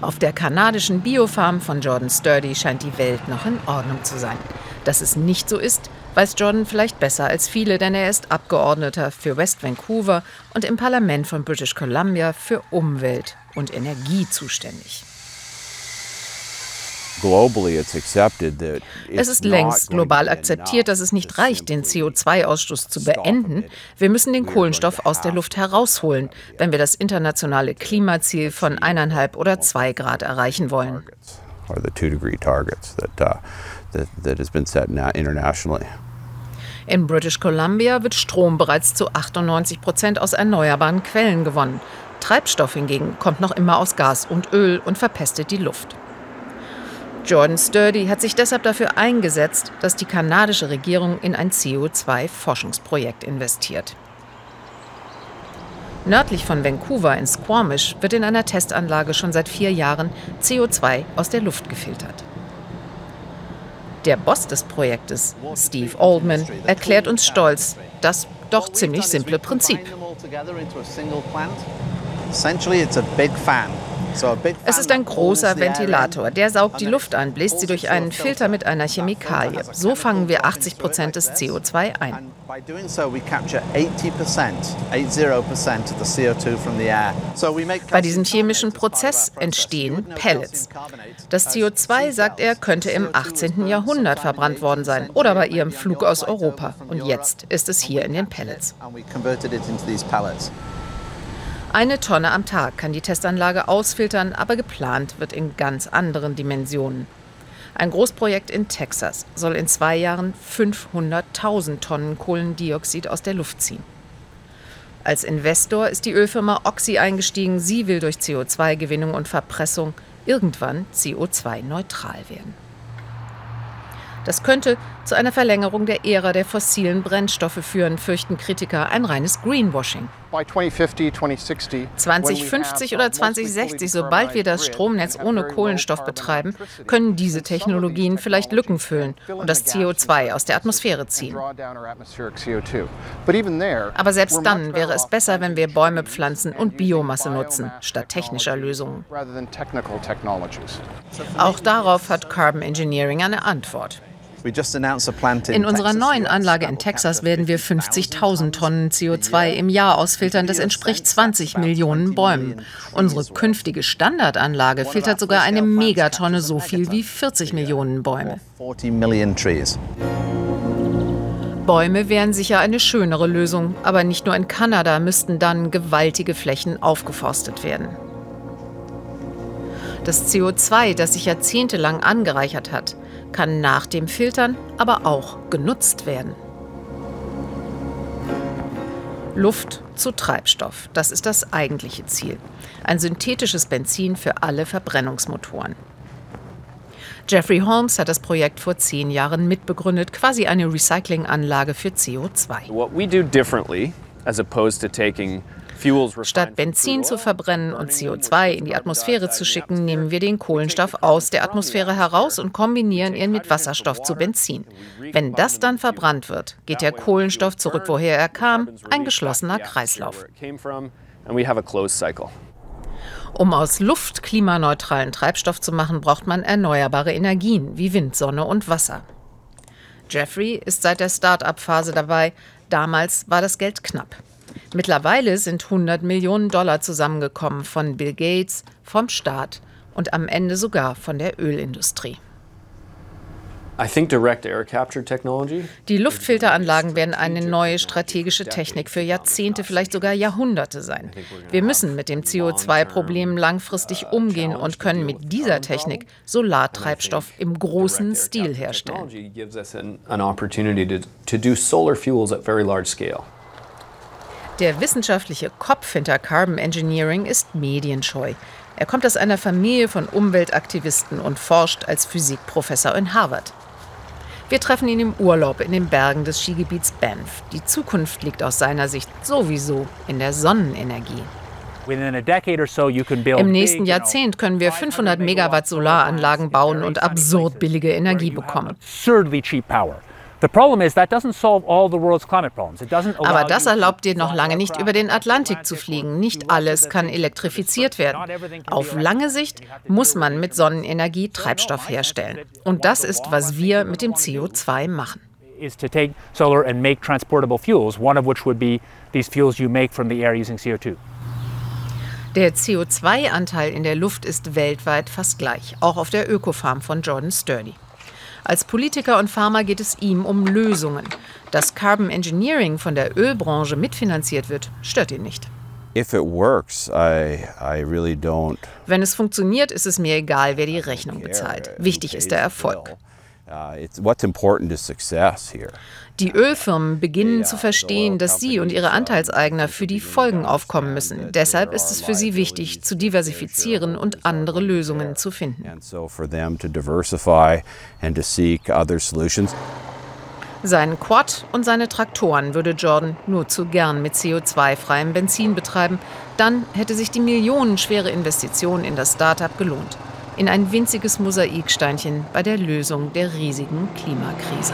Auf der kanadischen Biofarm von Jordan Sturdy scheint die Welt noch in Ordnung zu sein. Dass es nicht so ist, weiß Jordan vielleicht besser als viele, denn er ist Abgeordneter für West Vancouver und im Parlament von British Columbia für Umwelt und Energie zuständig. Es ist längst global akzeptiert, dass es nicht reicht, den CO2-Ausstoß zu beenden. Wir müssen den Kohlenstoff aus der Luft herausholen, wenn wir das internationale Klimaziel von eineinhalb oder zwei Grad erreichen wollen. In British Columbia wird Strom bereits zu 98 Prozent aus erneuerbaren Quellen gewonnen. Treibstoff hingegen kommt noch immer aus Gas und Öl und verpestet die Luft. Jordan Sturdy hat sich deshalb dafür eingesetzt, dass die kanadische Regierung in ein CO2-Forschungsprojekt investiert. Nördlich von Vancouver in Squamish wird in einer Testanlage schon seit vier Jahren CO2 aus der Luft gefiltert. Der Boss des Projektes, Steve Oldman, erklärt uns stolz das doch ziemlich simple Prinzip. Essentially, it's a big fan es ist ein großer Ventilator. Der saugt die Luft an, bläst sie durch einen Filter mit einer Chemikalie. So fangen wir 80 Prozent des CO2 ein. Bei diesem chemischen Prozess entstehen Pellets. Das CO2, sagt er, könnte im 18. Jahrhundert verbrannt worden sein oder bei ihrem Flug aus Europa. Und jetzt ist es hier in den Pellets. Eine Tonne am Tag kann die Testanlage ausfiltern, aber geplant wird in ganz anderen Dimensionen. Ein Großprojekt in Texas soll in zwei Jahren 500.000 Tonnen Kohlendioxid aus der Luft ziehen. Als Investor ist die Ölfirma Oxy eingestiegen. Sie will durch CO2-Gewinnung und Verpressung irgendwann CO2-neutral werden. Das könnte zu einer Verlängerung der Ära der fossilen Brennstoffe führen, fürchten Kritiker, ein reines Greenwashing. 2050 oder 2060, sobald wir das Stromnetz ohne Kohlenstoff betreiben, können diese Technologien vielleicht Lücken füllen und das CO2 aus der Atmosphäre ziehen. Aber selbst dann wäre es besser, wenn wir Bäume pflanzen und Biomasse nutzen, statt technischer Lösungen. Auch darauf hat Carbon Engineering eine Antwort. In unserer neuen Anlage in Texas werden wir 50.000 Tonnen CO2 im Jahr ausfiltern. Das entspricht 20 Millionen Bäumen. Unsere künftige Standardanlage filtert sogar eine Megatonne so viel wie 40 Millionen Bäume. Bäume wären sicher eine schönere Lösung, aber nicht nur in Kanada müssten dann gewaltige Flächen aufgeforstet werden. Das CO2, das sich jahrzehntelang angereichert hat, kann nach dem Filtern aber auch genutzt werden. Luft zu Treibstoff, das ist das eigentliche Ziel. Ein synthetisches Benzin für alle Verbrennungsmotoren. Jeffrey Holmes hat das Projekt vor zehn Jahren mitbegründet, quasi eine Recyclinganlage für CO2. What we do differently, as opposed to taking Statt Benzin zu verbrennen und CO2 in die Atmosphäre zu schicken, nehmen wir den Kohlenstoff aus der Atmosphäre heraus und kombinieren ihn mit Wasserstoff zu Benzin. Wenn das dann verbrannt wird, geht der Kohlenstoff zurück, woher er kam, ein geschlossener Kreislauf. Um aus Luft klimaneutralen Treibstoff zu machen, braucht man erneuerbare Energien wie Wind, Sonne und Wasser. Jeffrey ist seit der Start-up-Phase dabei. Damals war das Geld knapp. Mittlerweile sind 100 Millionen Dollar zusammengekommen von Bill Gates, vom Staat und am Ende sogar von der Ölindustrie. Die Luftfilteranlagen werden eine neue strategische Technik für Jahrzehnte, vielleicht sogar Jahrhunderte sein. Wir müssen mit dem CO2-Problem langfristig uh, umgehen und können mit dieser Technik Solartreibstoff im großen Stil herstellen. Der wissenschaftliche Kopf hinter Carbon Engineering ist medienscheu. Er kommt aus einer Familie von Umweltaktivisten und forscht als Physikprofessor in Harvard. Wir treffen ihn im Urlaub in den Bergen des Skigebiets Banff. Die Zukunft liegt aus seiner Sicht sowieso in der Sonnenenergie. Im nächsten Jahrzehnt können wir 500 Megawatt Solaranlagen bauen und absurd billige Energie bekommen. Aber das erlaubt dir noch lange nicht über den Atlantik zu fliegen. Nicht alles kann elektrifiziert werden. Auf lange Sicht muss man mit Sonnenenergie Treibstoff herstellen. Und das ist, was wir mit dem CO2 machen. Is to take solar and make transportable fuels, one of which would be these fuels you make from the air using CO2. Der CO2-Anteil in der Luft ist weltweit fast gleich, auch auf der Ökofarm von Jordan Sturdy. Als Politiker und Farmer geht es ihm um Lösungen. Dass Carbon Engineering von der Ölbranche mitfinanziert wird, stört ihn nicht. Wenn es funktioniert, ist es mir egal, wer die Rechnung bezahlt. Wichtig ist der Erfolg. Uh, die Ölfirmen beginnen zu verstehen, dass sie und ihre Anteilseigner für die Folgen aufkommen müssen. Deshalb ist es für sie wichtig, zu diversifizieren und andere Lösungen zu finden. Seinen Quad und seine Traktoren würde Jordan nur zu gern mit CO2-freiem Benzin betreiben. Dann hätte sich die millionenschwere Investition in das Startup gelohnt in ein winziges Mosaiksteinchen bei der Lösung der riesigen Klimakrise.